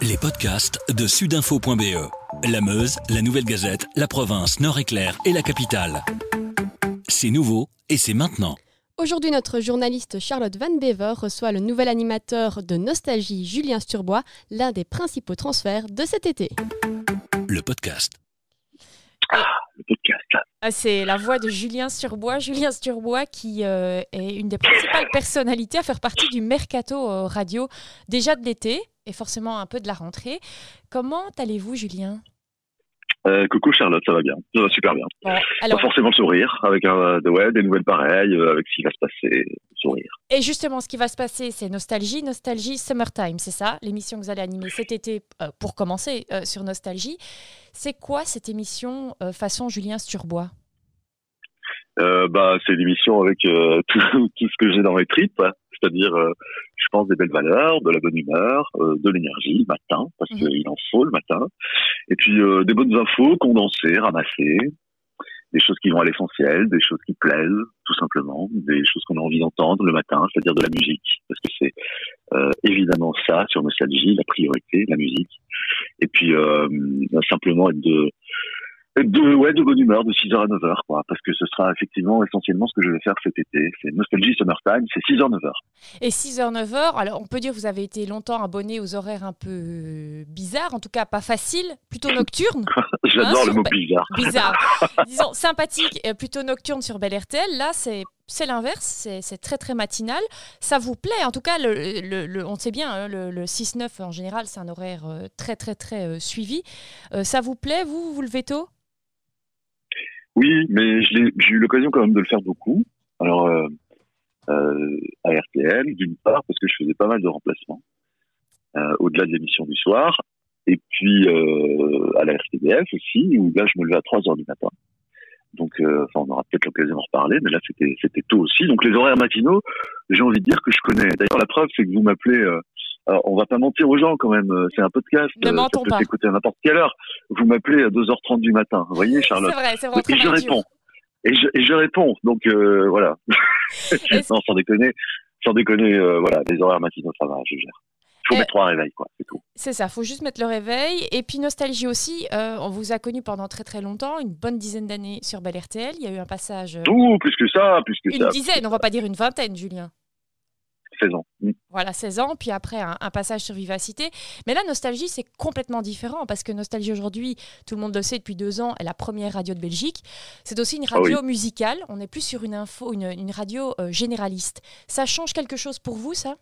Les podcasts de sudinfo.be. La Meuse, la Nouvelle Gazette, la province, Nord-Éclair et la capitale. C'est nouveau et c'est maintenant. Aujourd'hui, notre journaliste Charlotte Van Bever reçoit le nouvel animateur de Nostalgie, Julien Sturbois, l'un des principaux transferts de cet été. Le podcast. Ah, le podcast. Ah, C'est la voix de Julien Sturbois. Julien Sturbois qui euh, est une des principales personnalités à faire partie du mercato euh, radio déjà de l'été et forcément un peu de la rentrée. Comment allez-vous Julien? Euh, coucou Charlotte, ça va bien. Ça va super bien. Pas forcément le sourire, avec un, de- ouais, des nouvelles pareilles, euh, avec ce qui va se passer, sourire. Et justement, ce qui va se passer, c'est Nostalgie, Nostalgie Summertime, c'est ça? L'émission que vous allez animer cet été, euh, pour commencer, euh, sur Nostalgie. C'est quoi cette émission euh, façon Julien Sturbois? Euh, bah, c'est l'émission avec euh, tout, tout ce que j'ai dans mes tripes, c'est-à-dire, euh, je pense, des belles valeurs, de la bonne humeur, euh, de l'énergie le matin, parce Mhm. qu'il en faut le matin, et puis euh, des bonnes infos condensées, ramassées, des choses qui vont à l'essentiel, des choses qui plaisent, tout simplement, des choses qu'on a envie d'entendre le matin, c'est-à-dire de la musique, parce que c'est euh, évidemment ça, sur Nostalgie, la priorité, la musique, et puis euh, simplement être de de, ouais, de bonne humeur, de 6h à 9h, quoi, parce que ce sera effectivement essentiellement ce que je vais faire cet été. C'est Nostalgie Summertime, c'est 6h, 9h. Et 6h, 9h, alors on peut dire que vous avez été longtemps abonné aux horaires un peu euh, bizarres, en tout cas pas faciles, plutôt nocturnes. J'adore Hein, le mot bizarre. bizarre. Disons sympathique, et plutôt nocturne sur Bel RTL. Là, c'est c'est l'inverse, c'est très très matinal. Ça vous plaît En tout cas, le, le- le- on sait bien, hein, le, le 6-9 en général, c'est un horaire euh, très très très euh, suivi. Euh, ça vous plaît, vous Vous levez tôt? Oui, mais j'ai eu l'occasion quand même de le faire beaucoup. Alors, euh, euh, à RTL, d'une part, parce que je faisais pas mal de remplacements, euh, au-delà de l'émission du soir. Et puis, à la RTBF aussi, où là, je me levais à 3 heures du matin. Donc, on aura peut-être l'occasion d'en reparler, mais là, c'était tôt aussi. Donc, les horaires matinaux, j'ai envie de dire que je connais. D'ailleurs, la preuve, c'est que vous m'appelez... Alors, on va pas mentir aux gens quand même. euh, C'est un podcast. Ne euh, mentons ça peut pas. s'écouter à n'importe quelle heure. Vous m'appelez à 2h30 du matin. Vous voyez, C'est Charlotte vrai, c'est vrai. et je réponds. Et je, et je réponds. Donc euh, voilà. Non, sans déconner, sans déconner, euh, voilà, les horaires matinaux, ça va, je gère. Il faut Eh. mettre trois réveils, quoi, c'est tout. C'est ça, faut juste mettre le réveil. Et puis Nostalgie aussi, euh, on vous a connu pendant très très longtemps, une bonne dizaine d'années sur Bel RTL. Il y a eu un passage, euh, Tout, plus que ça, plus que une ça. dizaine, on va pas dire une vingtaine, Julien. 16 ans. Mm. Voilà, 16 ans, puis après un, un passage sur Vivacité. Mais là, Nostalgie, c'est complètement différent parce que Nostalgie aujourd'hui, tout le monde le sait depuis deux ans, est la première radio de Belgique. C'est aussi une Ah oui. radio musicale. On n'est plus sur une info, une, une radio euh, généraliste. Ça change quelque chose pour vous, ça?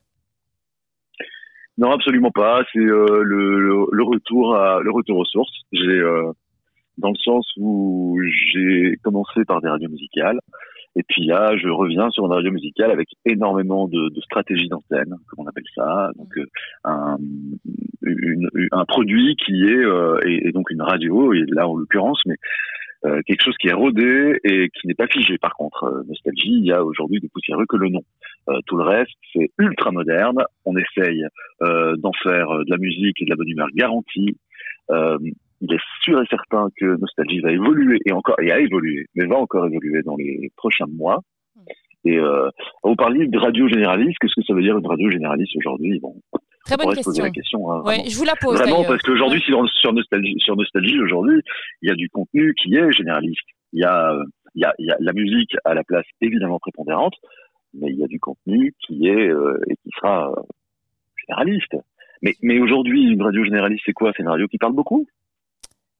Non, absolument pas. C'est euh, le, le, le retour à le retour aux sources. J'ai euh, dans le sens où j'ai commencé par des radios musicales. Et puis là, je reviens sur une radio musicale avec énormément de, de stratégie d'antenne, comme on appelle ça. Donc euh, un, une- un produit qui est euh, et, et donc une radio, et là en l'occurrence, mais euh, quelque chose qui est rodé et qui n'est pas figé. Par contre, euh, nostalgie, il y a aujourd'hui de poussiéreux que le nom. Euh, tout le reste, c'est ultra moderne. On essaye euh, d'en faire de la musique et de la bonne humeur garantie. Il est sûr et certain que Nostalgie va évoluer et encore et a évolué, mais va encore évoluer dans les prochains mois. Et euh, vous parliez de radio généraliste. Qu'est-ce que ça veut dire une radio généraliste aujourd'hui? Bon, Très on bonne pourrait se poser question. la question. Hein, Ouais, je vous la pose Vraiment, parce qu'aujourd'hui, sur Nostalgie, sur Nostalgie aujourd'hui, il y a du contenu qui est généraliste. Il y a, il y a, il y a la musique à la place évidemment prépondérante, mais il y a du contenu qui est euh, et qui sera euh, généraliste. Mais, mais aujourd'hui, une radio généraliste, c'est quoi? C'est une radio qui parle beaucoup?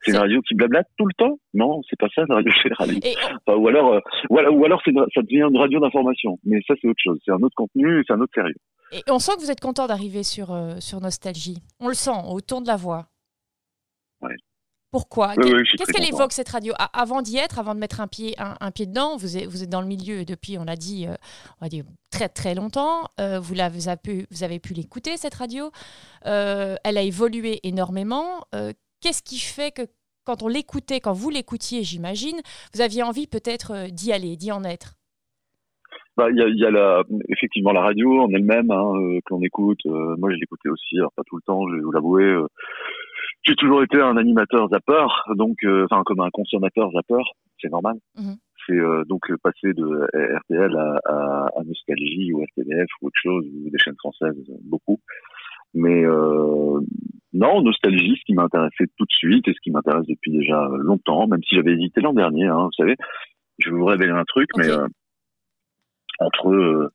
C'est une radio qui blablate tout le temps Non, c'est pas ça une radio généraliste. Et Enfin, ou alors, euh, ou alors, ou alors une- ça devient une radio d'information. Mais ça, c'est autre chose. C'est un autre contenu, c'est un autre sérieux. Et on sent que vous êtes content d'arriver sur, euh, sur Nostalgie. On le sent au ton de la voix. Ouais. Pourquoi? Qu'est-ce qu'elle évoque cette radio? A- Avant d'y être, avant de mettre un pied, un, un pied dedans, vous êtes, vous êtes dans le milieu depuis, on l'a dit, euh, on va dire très très longtemps. Euh, vous, l'avez- vous avez pu, l'écouter cette radio. Euh, elle a évolué énormément. Qu'est-ce qui fait que quand on l'écoutait, quand vous l'écoutiez, j'imagine, vous aviez envie peut-être euh, d'y aller, d'y en être Bah, il y a, y a la, effectivement la radio en elle-même hein, euh, qu'on écoute. Euh, moi, je l'écoutais aussi, alors pas tout le temps, je vais vous l'avouer. euh, j'ai toujours été un animateur zapper, donc enfin comme un consommateur zapper, c'est normal. Mhm. C'est donc passer de RTL à, à, à Nostalgie ou RTBF ou autre chose ou des chaînes françaises, beaucoup. Mais non, nostalgie, ce qui m'intéressait tout de suite et ce qui m'intéresse depuis déjà longtemps, même si j'avais hésité l'an dernier, hein, vous savez. Je vais vous révéler un truc, mais euh, entre euh,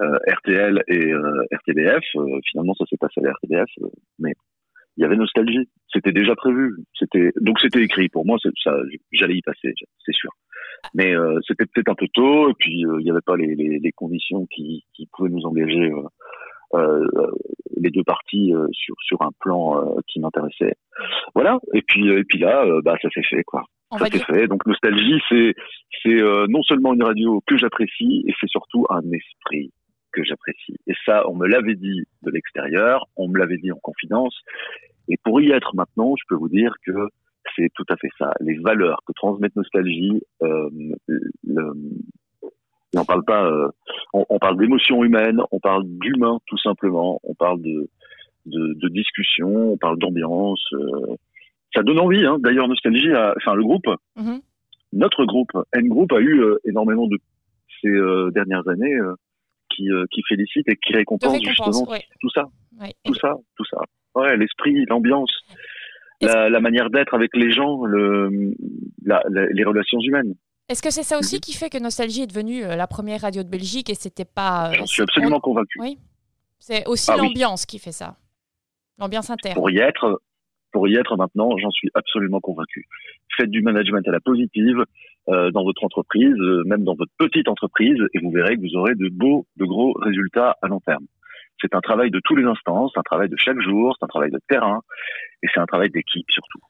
euh, RTL et RTBF, finalement ça s'est passé à la RTBF, mais il y avait nostalgie. C'était déjà prévu. C'était donc c'était écrit pour moi. Ça, j'allais y passer, c'est sûr. Mais c'était peut-être un peu tôt et puis il n'y avait pas les, les, les conditions qui, qui, pouvaient nous engager euh, les deux parties euh, sur sur un plan euh, qui m'intéressait. Voilà. Et puis et puis là, bah ça s'est fait quoi. ça s'est fait. Donc nostalgie, c'est c'est non seulement une radio que j'apprécie, et c'est surtout un esprit que j'apprécie. Et ça, on me l'avait dit de l'extérieur, on me l'avait dit en confidence. Et pour y être maintenant, je peux vous dire que c'est tout à fait ça. Les valeurs que transmet Nostalgie, euh, le, et on parle pas, euh, on, parle d'émotions humaines, on parle d'humain tout simplement, on parle de, de, de discussion, on parle d'ambiance. Euh, ça donne envie. Hein. D'ailleurs, Nostalgie, enfin le groupe, mm-hmm. notre groupe, N Group a eu euh, énormément de ces dernières années qui, qui félicitent et qui récompensent justement tout ça, tout ça, tout ça. Ouais, l'esprit, l'ambiance. La, la, manière d'être avec les gens, le, la, les relations humaines. Est-ce que c'est ça aussi qui fait que Nostalgie est devenue euh, la première radio de Belgique et c'était pas. Euh, J'en suis absolument convaincu. Oui. C'est aussi ah l'ambiance qui fait ça. L'ambiance interne. Pour y être, pour y être maintenant, j'en suis absolument convaincu. Faites du management à la positive euh, dans votre entreprise, même dans votre petite entreprise, et vous verrez que vous aurez de beaux, de gros résultats à long terme. C'est un travail de tous les instants, c'est un travail de chaque jour, c'est un travail de terrain, et c'est un travail d'équipe surtout.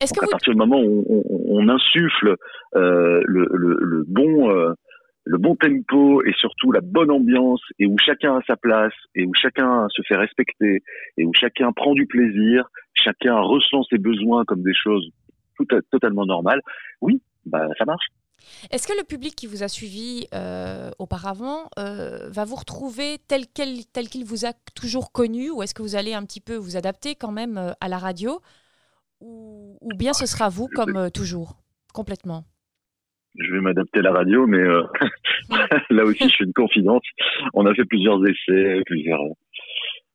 Est-ce que à partir du moment où on, insuffle euh, le, le, bon euh, le bon tempo et surtout la bonne ambiance et où chacun a sa place et où chacun se fait respecter et où chacun prend du plaisir, chacun ressent ses besoins comme des choses tout totalement normales, oui, bah ça marche. Est-ce que le public qui vous a suivi euh, auparavant va vous retrouver tel qu'il tel qu'il vous a toujours connu ou est-ce que vous allez un petit peu vous adapter quand même à la radio? Ou, bien ce sera vous comme euh, toujours, complètement je vais m'adapter à la radio, mais euh, là aussi, je fais une confidence. On a fait plusieurs essais, plusieurs.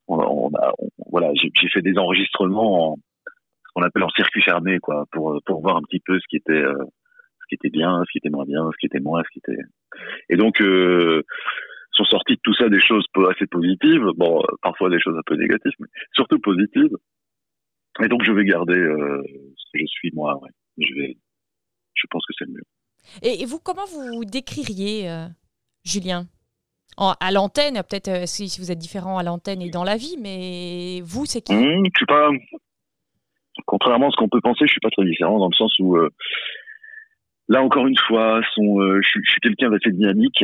On a, voilà, j'ai fait des enregistrements en ce qu'on appelle en circuit fermé, quoi, pour pour voir un petit peu ce qui était euh, ce qui était bien, ce qui était moins bien, ce qui était moins, ce qui était. Et donc sont sorties de tout ça des choses assez positives. Bon, parfois des choses un peu négatives, mais surtout positives. Et donc, je vais garder euh, ce que je suis moi. Ouais. Je vais. Je pense que c'est le mieux. Et, vous, comment vous décririez euh, Julien? À l'antenne, peut-être euh, si, vous êtes différent à l'antenne et dans la vie, mais vous, c'est qui? Mmh, Je suis pas. Contrairement à ce qu'on peut penser, je suis pas très différent dans le sens où. là, encore une fois, son, je suis, suis quelqu'un d'assez dynamique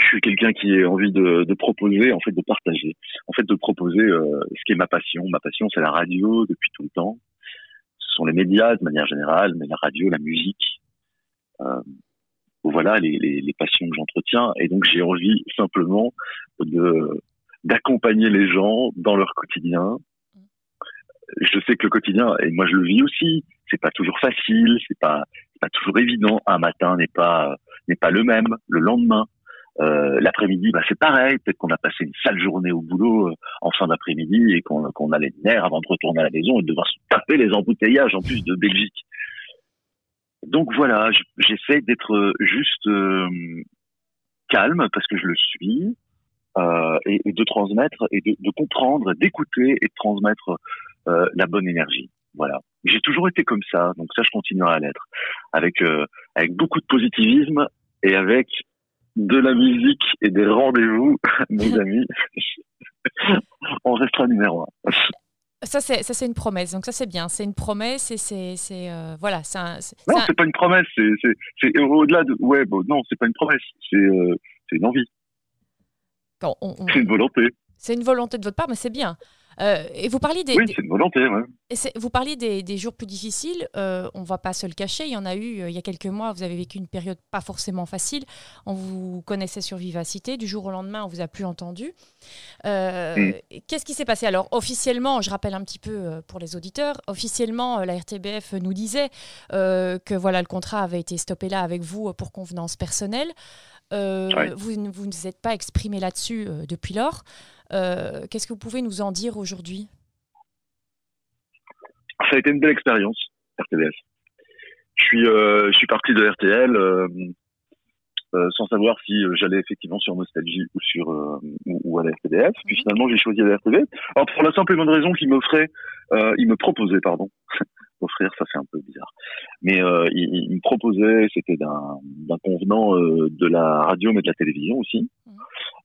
je suis quelqu'un qui a envie de, de, proposer, en fait, de partager, en fait, de proposer euh, ce qui est ma passion. Ma passion, c'est la radio depuis tout le temps. Ce sont les médias de manière générale, mais la radio, la musique. Euh, voilà les, les, les, passions que j'entretiens. Et donc, j'ai envie simplement de d'accompagner les gens dans leur quotidien. Je sais que le quotidien, et moi je le vis aussi, c'est pas toujours facile, c'est pas, pas toujours évident. Un matin n'est pas n'est pas le même, le lendemain. Euh, l'après-midi, bah, c'est pareil. Peut-être qu'on a passé une sale journée au boulot euh, en fin d'après-midi et qu'on qu'on a les nerfs avant de retourner à la maison et de devoir se taper les embouteillages en plus de Belgique. Donc voilà, j'essaie d'être juste euh, calme parce que je le suis et, et, de transmettre et de, de comprendre, d'écouter et de transmettre la bonne énergie. Voilà. J'ai toujours été comme ça, donc ça je continuerai à l'être, avec avec beaucoup de positivisme et avec de la musique et des rendez-vous, mes amis, on restera numéro un. Ça c'est ça c'est une promesse. Donc ça c'est bien. C'est une promesse et c'est c'est euh, voilà c'est non c'est pas une promesse. C'est c'est au-delà de ouais bon, non c'est pas une promesse. C'est euh, c'est une envie. C'est une volonté. C'est une volonté de votre part mais c'est bien euh, et vous parliez des. Oui, c'est une volonté, Vous parliez des, jours plus difficiles. Euh, on ne va pas se le cacher. Il y en a eu euh, il y a quelques mois. Vous avez vécu une période pas forcément facile. On vous connaissait sur Vivacité. Du jour au lendemain, on vous a plus entendu. Mm. Qu'est-ce qui s'est passé? Alors, officiellement, je rappelle un petit peu pour les auditeurs. Officiellement, la RTBF nous disait que voilà, le contrat avait été stoppé là avec vous pour convenance personnelle. Vous ne vous êtes pas exprimé là-dessus depuis lors. Qu'est-ce que vous pouvez nous en dire aujourd'hui? Ça a été une belle expérience, RTBF. Je suis, je suis parti de RTL euh, sans savoir si euh, j'allais effectivement sur Nostalgie ou sur euh, ou, à la RTBF. Puis finalement, j'ai choisi la RTBF. Alors pour la simple et bonne raison qu'il m'offrait, il me proposait, pardon. Offrir, ça fait un peu bizarre. Mais il, me proposait, c'était d'un convenant de la radio, mais de la télévision aussi.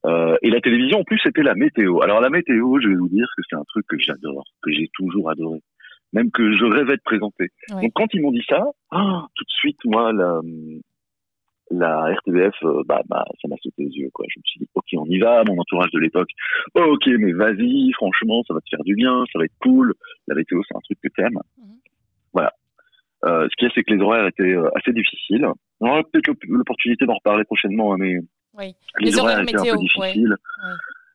Mhm. et la télévision, en plus, c'était la météo. Alors la météo, je vais vous dire que c'est un truc que j'adore, que j'ai toujours adoré même que je rêvais de présenter. Donc quand ils m'ont dit ça, ah, tout de suite, moi, la, la RTBF, euh, bah, bah, ça m'a sauté aux yeux, quoi. Je me suis dit, ok, on y va, mon entourage de l'époque, ok, mais vas-y, franchement, ça va te faire du bien, ça va être cool. La météo, c'est un truc que t'aimes. Mhm. Voilà. Euh, ce qui est, c'est que les horaires étaient euh, assez difficiles. On aura peut-être l'opportunité d'en reparler prochainement, hein, mais oui. les, horaires, étaient un peu difficiles.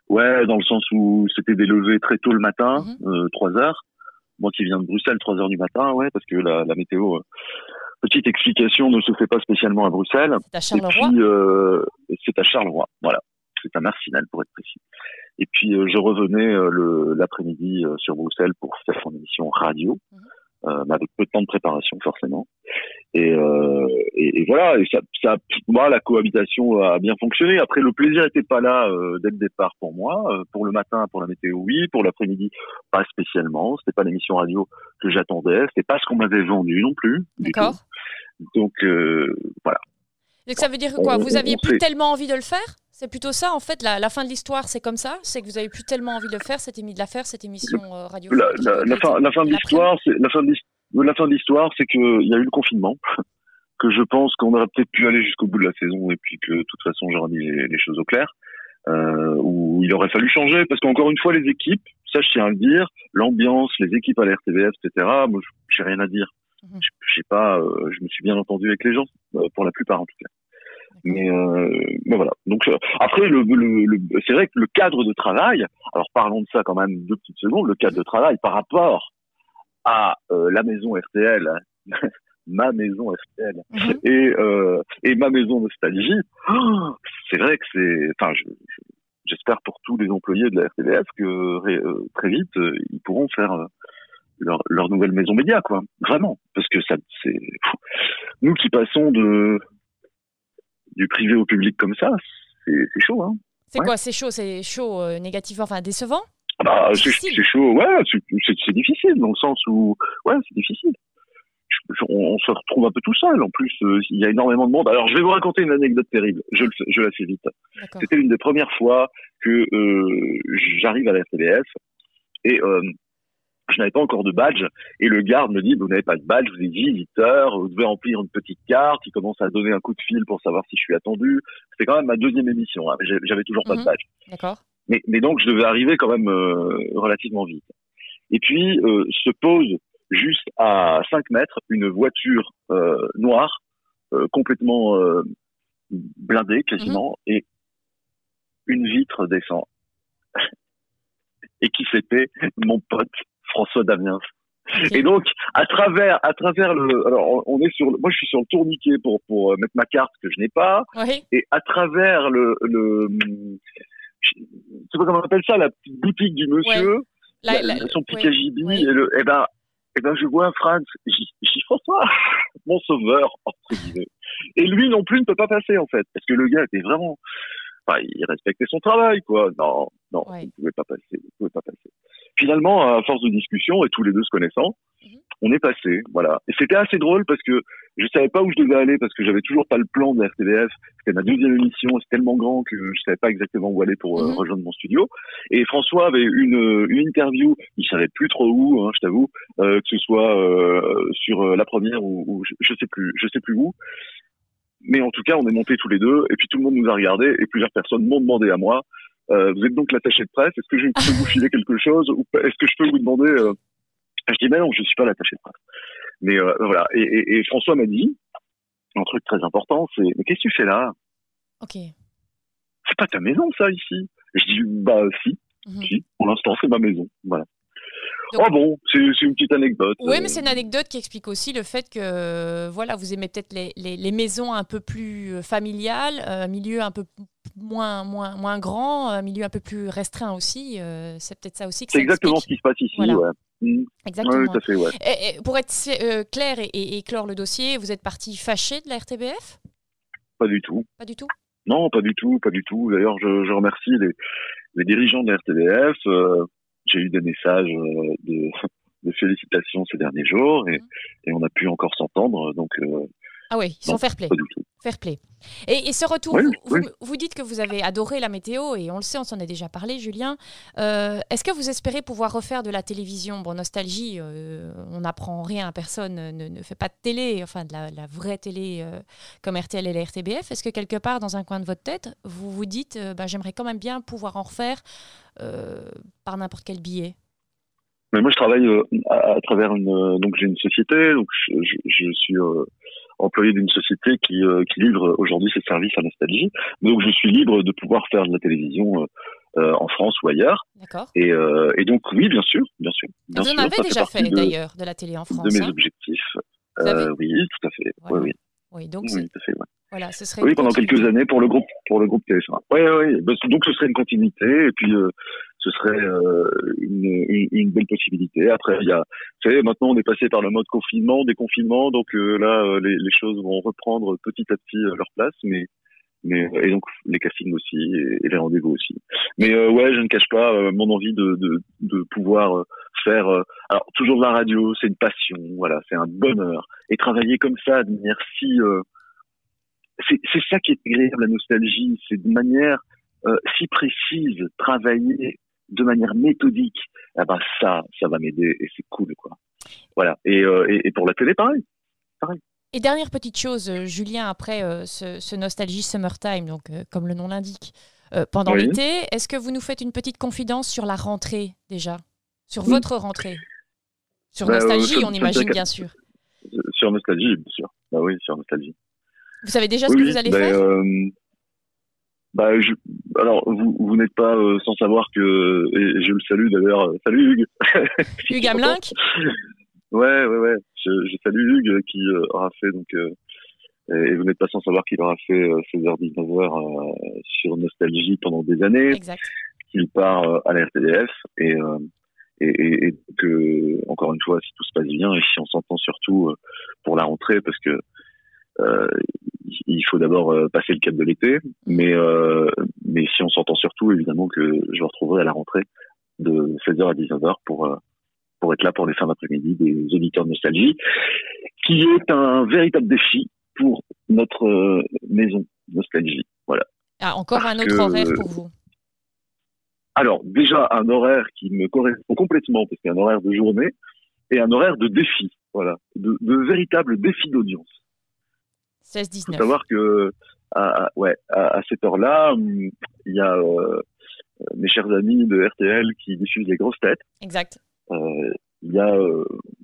Ouais. dans le sens où c'était des levées très tôt le matin, mhm. 3 heures. Moi qui viens de Bruxelles, 3 heures du matin, ouais, parce que la, la météo petite explication ne se fait pas spécialement à Bruxelles. C'est à Charleroi. Euh, c'est à Charleroi, voilà. C'est à Marcinelle pour être précis. Et puis euh, je revenais euh, l'après-midi sur Bruxelles pour faire son émission radio. Mhm euh, avec peu de temps de préparation forcément. Et, euh, et, et, voilà, et ça, ça, moi, la cohabitation a bien fonctionné. Après, le plaisir n'était pas là euh, dès le départ pour moi. Euh, pour le matin, pour la météo, oui. Pour l'après-midi, pas spécialement. C'était pas l'émission radio que j'attendais. C'était pas ce qu'on m'avait vendu non plus. D'accord. Donc euh, voilà. Donc ça veut dire quoi? Vous aviez plus tellement envie de le faire? C'est plutôt ça, en fait, la, fin de l'histoire, c'est comme ça C'est que vous avez plus tellement envie de le faire, cette, de la faire, cette émission euh, radio la, la, fin, la fin de l'histoire, c'est la fin de l'histoire, c'est qu'il y a eu le confinement, que je pense qu'on aurait peut-être pu aller jusqu'au bout de la saison, et puis que de toute façon, j'aurais mis les, choses au clair, euh, où il aurait fallu changer, parce qu'encore une fois, les équipes, ça je tiens à le dire, l'ambiance, les équipes à la RTBF, etc., moi, j'ai rien à dire. Mhm. Je sais pas, euh, je me suis bien entendu avec les gens, pour la plupart en tout cas. Mais, euh, mais voilà. Donc euh, après, le, le, c'est vrai que le cadre de travail. Alors parlons de ça quand même deux petites secondes. Le cadre de travail par rapport à euh, la maison RTL, ma maison RTL mhm. et euh, et ma maison Nostalgie. Oh, c'est vrai que c'est. Enfin, j'espère pour tous les employés de la RTBF que euh, très vite ils pourront faire leur, leur nouvelle maison média, quoi. Vraiment, parce que ça, c'est nous qui passons de du privé au public comme ça, c'est chaud. Hein. C'est quoi C'est chaud C'est chaud euh, négatif, enfin décevant? Ah bah, C'est chaud, ouais, c'est difficile dans le sens où, ouais, c'est difficile. On, se retrouve un peu tout seul. En plus, euh, il y a énormément de monde. Alors, je vais vous raconter une anecdote terrible. Je, je la fais vite. C'était une des premières fois que euh, j'arrive à la RTBF et euh, je n'avais pas encore de badge et le garde me dit vous n'avez pas de badge, vous êtes visiteur, vous devez remplir une petite carte. Il commence à donner un coup de fil pour savoir si je suis attendu. C'était quand même ma deuxième émission. Hein. J'avais toujours pas de mhm. badge. D'accord. Mais, mais, donc je devais arriver quand même euh, relativement vite. Et puis euh, se pose juste à 5 mètres une voiture euh, noire euh, complètement euh, blindée quasiment mhm. et une vitre descend. et qui c'était mon pote François Damiens. Et donc, à travers, à travers le, alors on est sur, moi je suis sur le tourniquet pour pour euh, mettre ma carte que je n'ai pas, et à travers le, le, je sais pas comment on appelle ça, la petite boutique du monsieur, son petit KGB, et le, et eh ben, et eh ben je vois Franz, j'y François, mon sauveur entre guillemets. Et lui non plus ne peut pas passer en fait, parce que le gars était vraiment, enfin, il respectait son travail quoi. Non, non, il ne pouvait pas passer, il pouvait pas passer finalement, à force de discussion et tous les deux se connaissant, mhm. on est passé, voilà. Et c'était assez drôle parce que je savais pas où je devais aller parce que j'avais toujours pas le plan de la RTBF. C'était ma deuxième émission, c'est tellement grand que je savais pas exactement où aller pour euh, mhm. rejoindre mon studio. Et François avait une, une interview, il savait plus trop où, hein, je t'avoue, euh, que ce soit euh, sur la première ou, ou je, je, sais plus, je sais plus où. Mais en tout cas, on est montés tous les deux et puis tout le monde nous a regardé et plusieurs personnes m'ont demandé à moi euh, vous êtes donc l'attaché de presse. Est-ce que je peux vous filer quelque chose ou est-ce que je peux vous demander euh... Je dis mais non, je suis pas l'attaché de presse. Mais euh, voilà. Et, et, et François m'a dit un truc très important, c'est mais qu'est-ce que tu fais là? Ok. C'est pas ta maison ça ici? Je dis bah si, mhm. si. Pour l'instant c'est ma maison. Voilà. Oh bon, c'est une petite anecdote. Oui, mais c'est une anecdote qui explique aussi le fait que voilà, vous aimez peut-être les, les, maisons un peu plus familiales, un milieu un peu moins, moins, moins grand, un milieu un peu plus restreint aussi. c'est peut-être ça aussi que C'est exactement ce qui se passe ici. Ouais. Mmh. Exactement. tout à fait, ouais. et, pour être clair et, et, clore le dossier, vous êtes parti fâché de la RTBF Pas du tout. Pas du tout? Non, pas du tout, pas du tout. D'ailleurs, je, je remercie les, les dirigeants de la RTBF j'ai eu des messages euh, de, de, félicitations ces derniers jours et, et on a pu encore s'entendre. Donc, euh, ah oui, ils sont fair play. Fair play. Et, et ce retour, vous, vous, dites que vous avez adoré la météo, et on le sait, on s'en est déjà parlé, Julien. Euh, est-ce que vous espérez pouvoir refaire de la télévision? Bon, nostalgie, on n'apprend rien, personne ne, ne, fait pas de télé, enfin de la, la vraie télé comme RTL et la RTBF. Est-ce que quelque part, dans un coin de votre tête, vous vous dites, bah, j'aimerais quand même bien pouvoir en refaire par n'importe quel billet mais moi, je travaille à, travers une. donc, j'ai une société. Donc, je, je suis employé d'une société qui, euh, qui livre aujourd'hui ses services à Nostalgie. Donc je suis libre de pouvoir faire de la télévision euh, euh, en France ou ailleurs. D'accord. Et, et, donc oui, bien sûr, bien sûr. Bien Vous en avez déjà fait, d'ailleurs de la télé en France. De mes hein? objectifs. oui, tout à fait. Oui, oui. Oui, donc oui, tout à fait, ouais. Voilà, ce serait oui, pendant quelques années pour le groupe, pour le groupe TF1. Oui, oui. Donc ce serait une continuité et puis euh, ce serait euh, une, une, une, belle possibilité. Après, il y a, vous savez, maintenant on est passé par le mode confinement, déconfinement, donc euh, là les, les, choses vont reprendre petit à petit leur place, mais mais et donc les castings aussi et, les rendez-vous aussi. Mais ouais, je ne cache pas mon envie de, pouvoir faire. alors toujours de la radio, c'est une passion, voilà, c'est un bonheur et travailler comme ça de manière si c'est ça qui est agréable la nostalgie, c'est de manière euh, si précise, travailler de manière méthodique. Ah ben ça, ça va m'aider et c'est cool quoi. Voilà. Et, euh, et, et, pour la télé, pareil, pareil. Et dernière petite chose, euh, Julien, après euh, ce, ce, Nostalgie Summertime, donc comme le nom l'indique, pendant l'été, est-ce que vous nous faites une petite confidence sur la rentrée déjà, sur votre rentrée, sur bah, Nostalgie, on imagine bien sûr. Sur Nostalgie, bien sûr. Bah oui, sur Nostalgie. Vous savez déjà ce que vous allez ben, faire? euh, bah, je, alors, vous, vous n'êtes pas euh, sans savoir que, et je le salue d'ailleurs, euh, salut Hugues. Hugues Hamelink Ouais, ouais, ouais. Je, je salue Hugues qui aura fait donc, et vous n'êtes pas sans savoir qu'il aura fait 16h-19h sur Nostalgie pendant des années. Exact. Qu'il part à la RTDF et, et, et, que, encore une fois, si tout se passe bien et si on s'entend surtout pour la rentrée, parce que euh, il faut d'abord euh, passer le cap de l'été, mais euh, mais si on s'entend surtout, évidemment que je me retrouverai à la rentrée de 16h à 19h pour pour être là pour les fins d'après-midi des auditeurs de nostalgie, qui est un véritable défi pour notre maison nostalgie. Voilà. Ah, encore un autre horaire pour vous? Alors déjà un horaire qui me correspond complètement parce qu'il y a un horaire de journée et un horaire de défi. Voilà, de, de véritables défis d'audience. 16-19. Il faut savoir que à, ouais, à, cette heure-là, hum, il y a euh, mes chers amis de RTL qui diffusent les grosses têtes. Exact. Euh, il y a euh,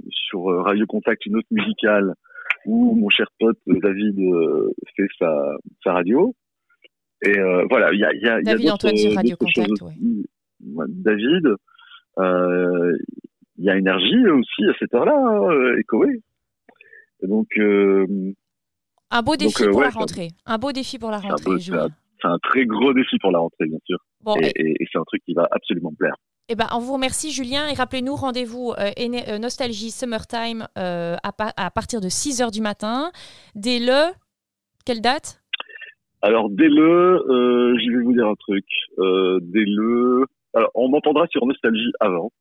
sur Radio Contact une autre musicale où mon cher pote David fait sa, sa radio. Et voilà, il y a, y a, David y a Antoine sur Radio Contact. David, il y a énergie aussi à cette heure-là, hein. Et donc, un beau défi euh, pour la rentrée. Un beau défi pour la rentrée, C'est un très gros défi pour la rentrée, bien sûr. et, c'est un truc qui va absolument plaire. Eh ben, on vous remercie, Julien. Et rappelez-nous, rendez-vous euh, euh, Nostalgie Summertime à, à, partir de 6 h du matin. Dès le. Quelle date? Alors, dès le. je vais vous dire un truc. dès le. Alors, on m'entendra sur Nostalgie avant.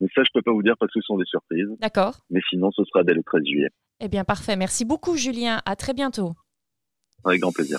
Mais ça, je peux pas vous dire parce que ce sont des surprises. D'accord. Mais sinon, ce sera dès le 13 juillet. Eh bien, parfait. Merci beaucoup, Julien. À très bientôt. Avec grand plaisir.